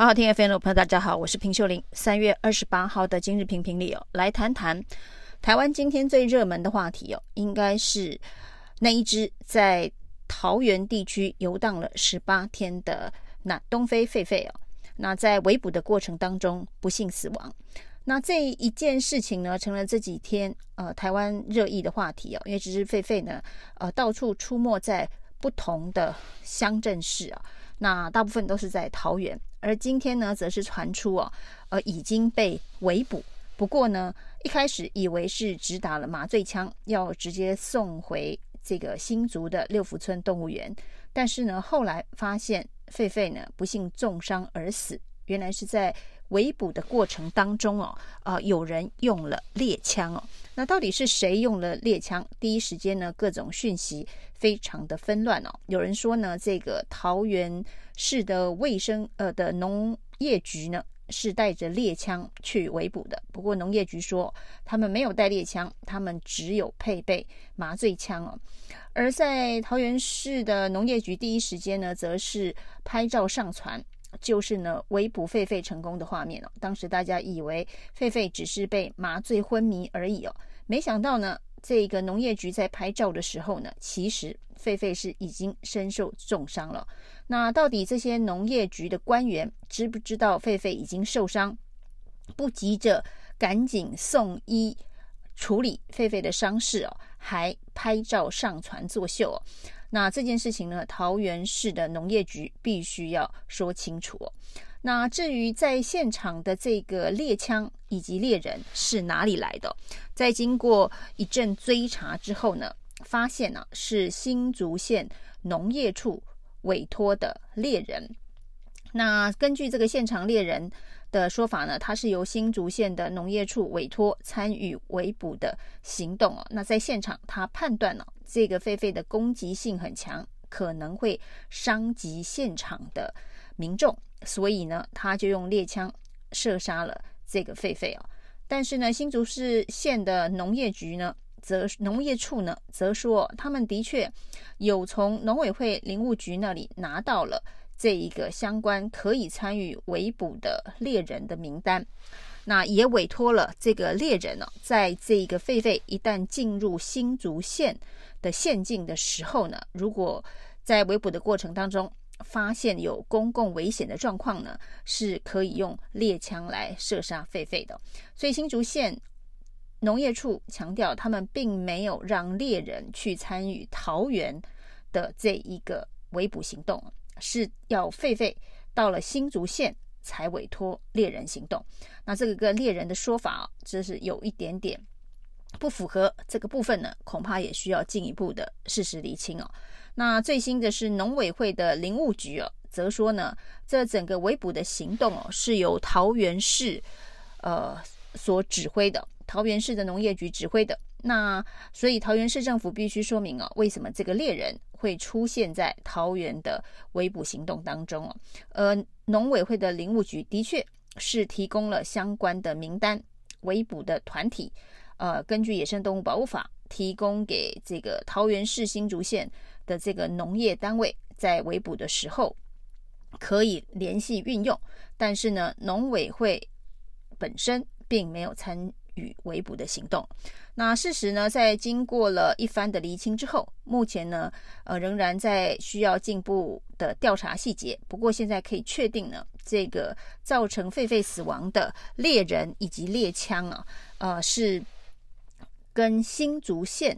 好好听 FM 的朋友，大家好，我是平秀玲。三月二十八号的今日评评里哦，来谈谈台湾今天最热门的话题哦，应该是那一只在桃园地区游荡了十八天的那东非狒狒哦，那在围捕的过程当中不幸死亡。那这一件事情呢，成了这几天呃台湾热议的话题哦，因为这只狒狒呢，呃到处出没在不同的乡镇市啊，那大部分都是在桃园。而今天呢，则是传出哦，呃，已经被围捕。不过呢，一开始以为是只打了麻醉枪，要直接送回这个新竹的六福村动物园。但是呢，后来发现狒狒呢不幸重伤而死，原来是在围捕的过程当中哦，呃，有人用了猎枪哦。那到底是谁用了猎枪？第一时间呢，各种讯息非常的纷乱哦。有人说呢，这个桃园市的卫生呃的农业局呢是带着猎枪去围捕的。不过农业局说他们没有带猎枪，他们只有配备麻醉枪哦。而在桃园市的农业局第一时间呢，则是拍照上传。就是呢，围捕狒狒成功的画面哦。当时大家以为狒狒只是被麻醉昏迷而已哦，没想到呢，这个农业局在拍照的时候呢，其实狒狒是已经身受重伤了。那到底这些农业局的官员知不知道狒狒已经受伤，不急着赶紧送医处理狒狒的伤势哦，还拍照上传作秀哦？那这件事情呢，桃园市的农业局必须要说清楚哦。那至于在现场的这个猎枪以及猎人是哪里来的，在经过一阵追查之后呢，发现呢是新竹县农业处委托的猎人。那根据这个现场猎人的说法呢，他是由新竹县的农业处委托参与围捕的行动哦。那在现场，他判断呢，这个狒狒的攻击性很强，可能会伤及现场的民众，所以呢，他就用猎枪射杀了这个狒狒哦。但是呢，新竹市县的农业局呢，则农业处呢，则说他们的确有从农委会林务局那里拿到了。这一个相关可以参与围捕的猎人的名单，那也委托了这个猎人呢，在这个狒狒一旦进入新竹县的县境的时候呢，如果在围捕的过程当中发现有公共危险的状况呢，是可以用猎枪来射杀狒狒的。所以新竹县农业处强调，他们并没有让猎人去参与桃园的这一个围捕行动。是要狒狒到了新竹县才委托猎人行动，那这个跟猎人的说法啊，这是有一点点不符合。这个部分呢，恐怕也需要进一步的事实厘清哦。那最新的是农委会的林务局哦，则说呢，这整个围捕的行动哦，是由桃园市呃所指挥的，桃园市的农业局指挥的。那所以桃园市政府必须说明哦，为什么这个猎人会出现在桃园的围捕行动当中哦？呃，农委会的林务局的确是提供了相关的名单，围捕的团体，呃，根据野生动物保护法提供给这个桃园市新竹县的这个农业单位，在围捕的时候可以联系运用，但是呢，农委会本身并没有参与围捕的行动。那事实呢，在经过了一番的厘清之后，目前呢，呃，仍然在需要进一步的调查细节。不过现在可以确定呢，这个造成狒狒死亡的猎人以及猎枪啊，呃，是跟新竹县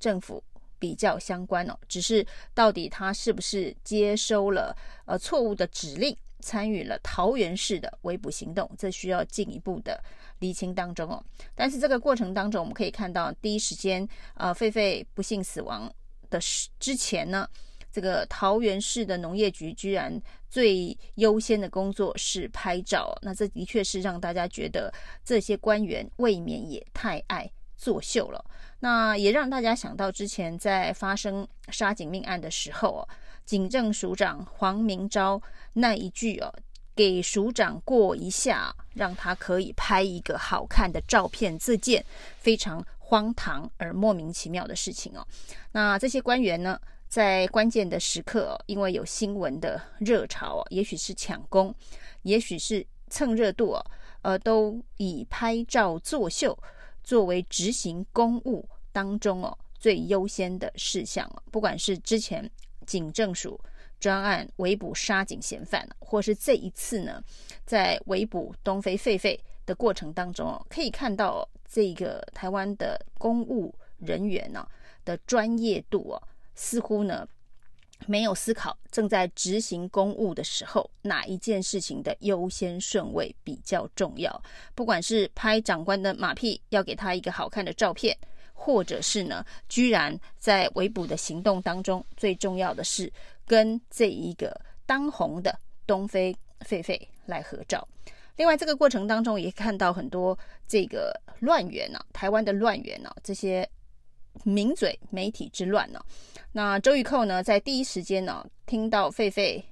政府比较相关哦。只是到底他是不是接收了呃错误的指令，参与了桃园市的围捕行动，这需要进一步的。厘清当中哦，但是这个过程当中，我们可以看到第一时间，呃，狒狒不幸死亡的之前呢，这个桃园市的农业局居然最优先的工作是拍照，那这的确是让大家觉得这些官员未免也太爱作秀了。那也让大家想到之前在发生杀警命案的时候哦，警政署长黄明昭那一句哦。给署长过一下，让他可以拍一个好看的照片，这件非常荒唐而莫名其妙的事情哦。那这些官员呢，在关键的时刻，因为有新闻的热潮哦，也许是抢攻，也许是蹭热度哦，呃，都以拍照作秀作为执行公务当中哦最优先的事项。不管是之前警政署专案围捕杀警嫌犯，或是这一次呢，在围捕东非狒狒的过程当中哦，可以看到这个台湾的公务人员呢的专业度哦。似乎呢，没有思考正在执行公务的时候，哪一件事情的优先顺位比较重要。不管是拍长官的马屁，要给他一个好看的照片，或者是呢，居然在围捕的行动当中，最重要的是跟这一个当红的东非狒狒来合照。另外，这个过程当中也看到很多这个乱源呢、啊，台湾的乱源呢、啊，这些。名嘴媒体之乱呢？那周玉蔻呢，在第一时间呢，听到狒狒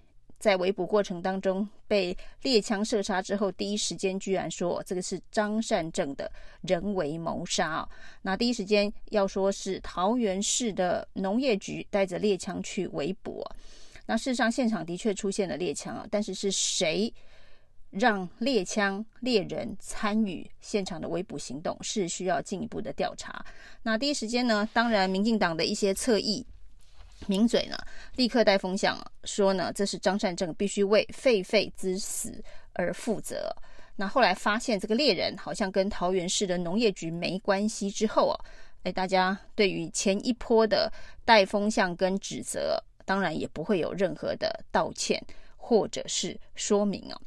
在围捕过程当中被猎枪射杀之后，第一时间居然说这个是张善政的人为谋杀啊！那第一时间要说是桃园市的农业局带着猎枪去围捕。那事实上现场的确出现了猎枪啊，但是是谁？让猎枪猎人参与现场的围捕行动是需要进一步的调查。那第一时间呢，当然民进党的一些侧翼名嘴呢，立刻带风向说呢，这是张善政必须为狒狒之死而负责。那后来发现这个猎人好像跟桃园市的农业局没关系之后啊，哎，大家对于前一波的带风向跟指责，当然也不会有任何的道歉或者是说明哦。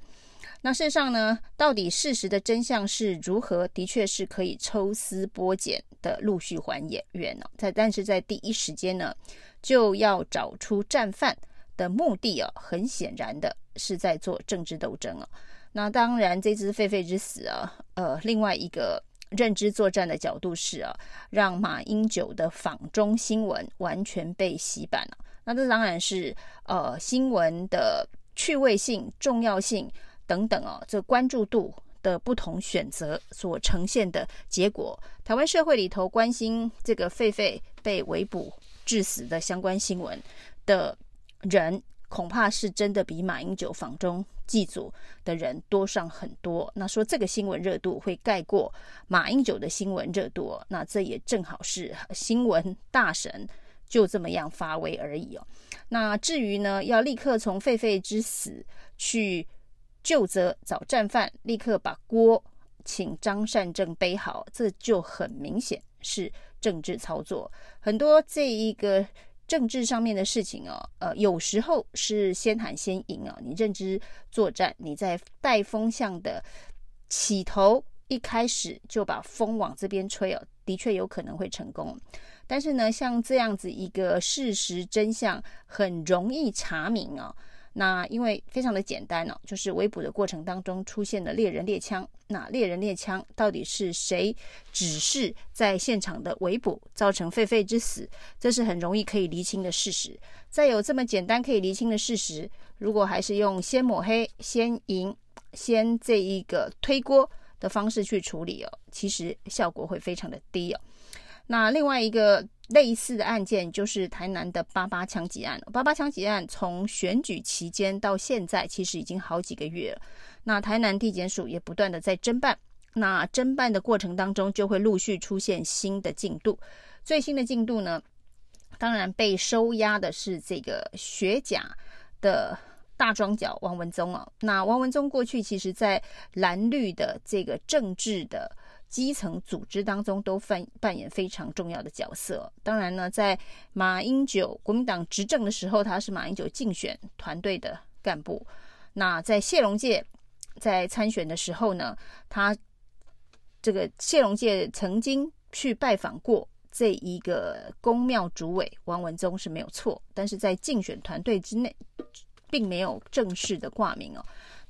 那事实上呢，到底事实的真相是如何？的确是可以抽丝剥茧的陆续还原哦。在但是在第一时间呢，就要找出战犯的目的啊，很显然的是在做政治斗争啊。那当然，这只狒狒之死啊，呃，另外一个认知作战的角度是啊，让马英九的访中新闻完全被洗版了。那这当然是呃新闻的趣味性、重要性。等等哦，这关注度的不同选择所呈现的结果，台湾社会里头关心这个狒狒被围捕致死的相关新闻的人，恐怕是真的比马英九访中祭祖的人多上很多。那说这个新闻热度会盖过马英九的新闻热度，那这也正好是新闻大神就这么样发威而已哦。那至于呢，要立刻从狒狒之死去。就责找战犯，立刻把锅请张善政背好，这就很明显是政治操作。很多这一个政治上面的事情哦，呃，有时候是先喊先赢啊。你认知作战，你在带风向的起头一开始就把风往这边吹哦，的确有可能会成功。但是呢，像这样子一个事实真相很容易查明啊。那因为非常的简单哦，就是围捕的过程当中出现了猎人猎枪。那猎人猎枪到底是谁指示在现场的围捕造成狒狒之死？这是很容易可以厘清的事实。再有这么简单可以厘清的事实，如果还是用先抹黑、先赢、先这一个推锅的方式去处理哦，其实效果会非常的低哦。那另外一个类似的案件就是台南的八八枪击案。八八枪击案从选举期间到现在，其实已经好几个月了。那台南地检署也不断的在侦办。那侦办的过程当中，就会陆续出现新的进度。最新的进度呢，当然被收押的是这个学甲的大庄脚王文宗啊。那王文宗过去其实在蓝绿的这个政治的。基层组织当中都扮扮演非常重要的角色。当然呢，在马英九国民党执政的时候，他是马英九竞选团队的干部。那在谢龙介在参选的时候呢，他这个谢龙介曾经去拜访过这一个公庙主委王文宗是没有错，但是在竞选团队之内，并没有正式的挂名哦。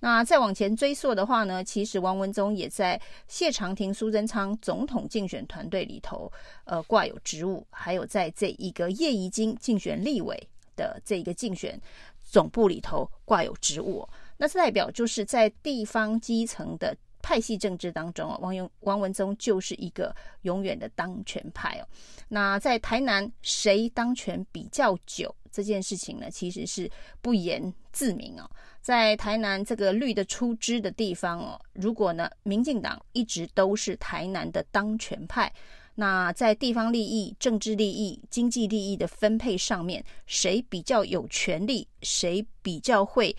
那再往前追溯的话呢，其实王文忠也在谢长廷、苏贞昌总统竞选团队里头，呃，挂有职务，还有在这一个叶宜津竞选立委的这一个竞选总部里头挂有职务。那这代表就是在地方基层的派系政治当中啊，王永王文忠就是一个永远的当权派哦。那在台南谁当权比较久这件事情呢，其实是不言自明哦。在台南这个绿的出枝的地方哦，如果呢民进党一直都是台南的当权派，那在地方利益、政治利益、经济利益的分配上面，谁比较有权力，谁比较会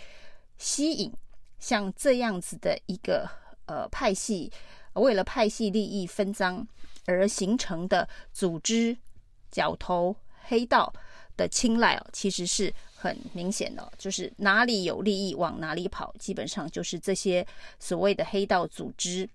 吸引像这样子的一个呃派系，为了派系利益分赃而形成的组织、角头、黑道的青睐哦，其实是很明显的，就是哪里有利益往哪里跑，基本上就是这些所谓的黑道组织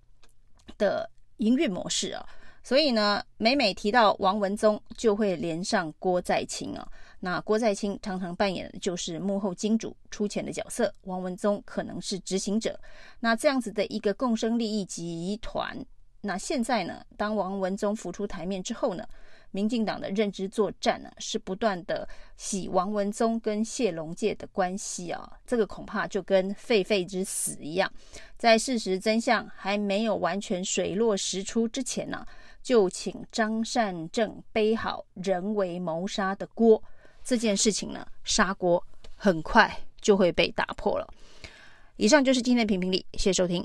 的营运模式啊。所以呢，每每提到王文宗，就会连上郭在清啊。那郭在清常常扮演的就是幕后金主出钱的角色，王文宗可能是执行者。那这样子的一个共生利益集团，那现在呢，当王文宗浮出台面之后呢，民进党的认知作战呢，是不断的洗王文宗跟谢龙介的关系啊。这个恐怕就跟狒狒之死一样，在事实真相还没有完全水落石出之前呢、就请张善政背好人为谋杀的锅，这件事情呢，砂锅很快就会被打破了。以上就是今天的评评理，谢谢收听。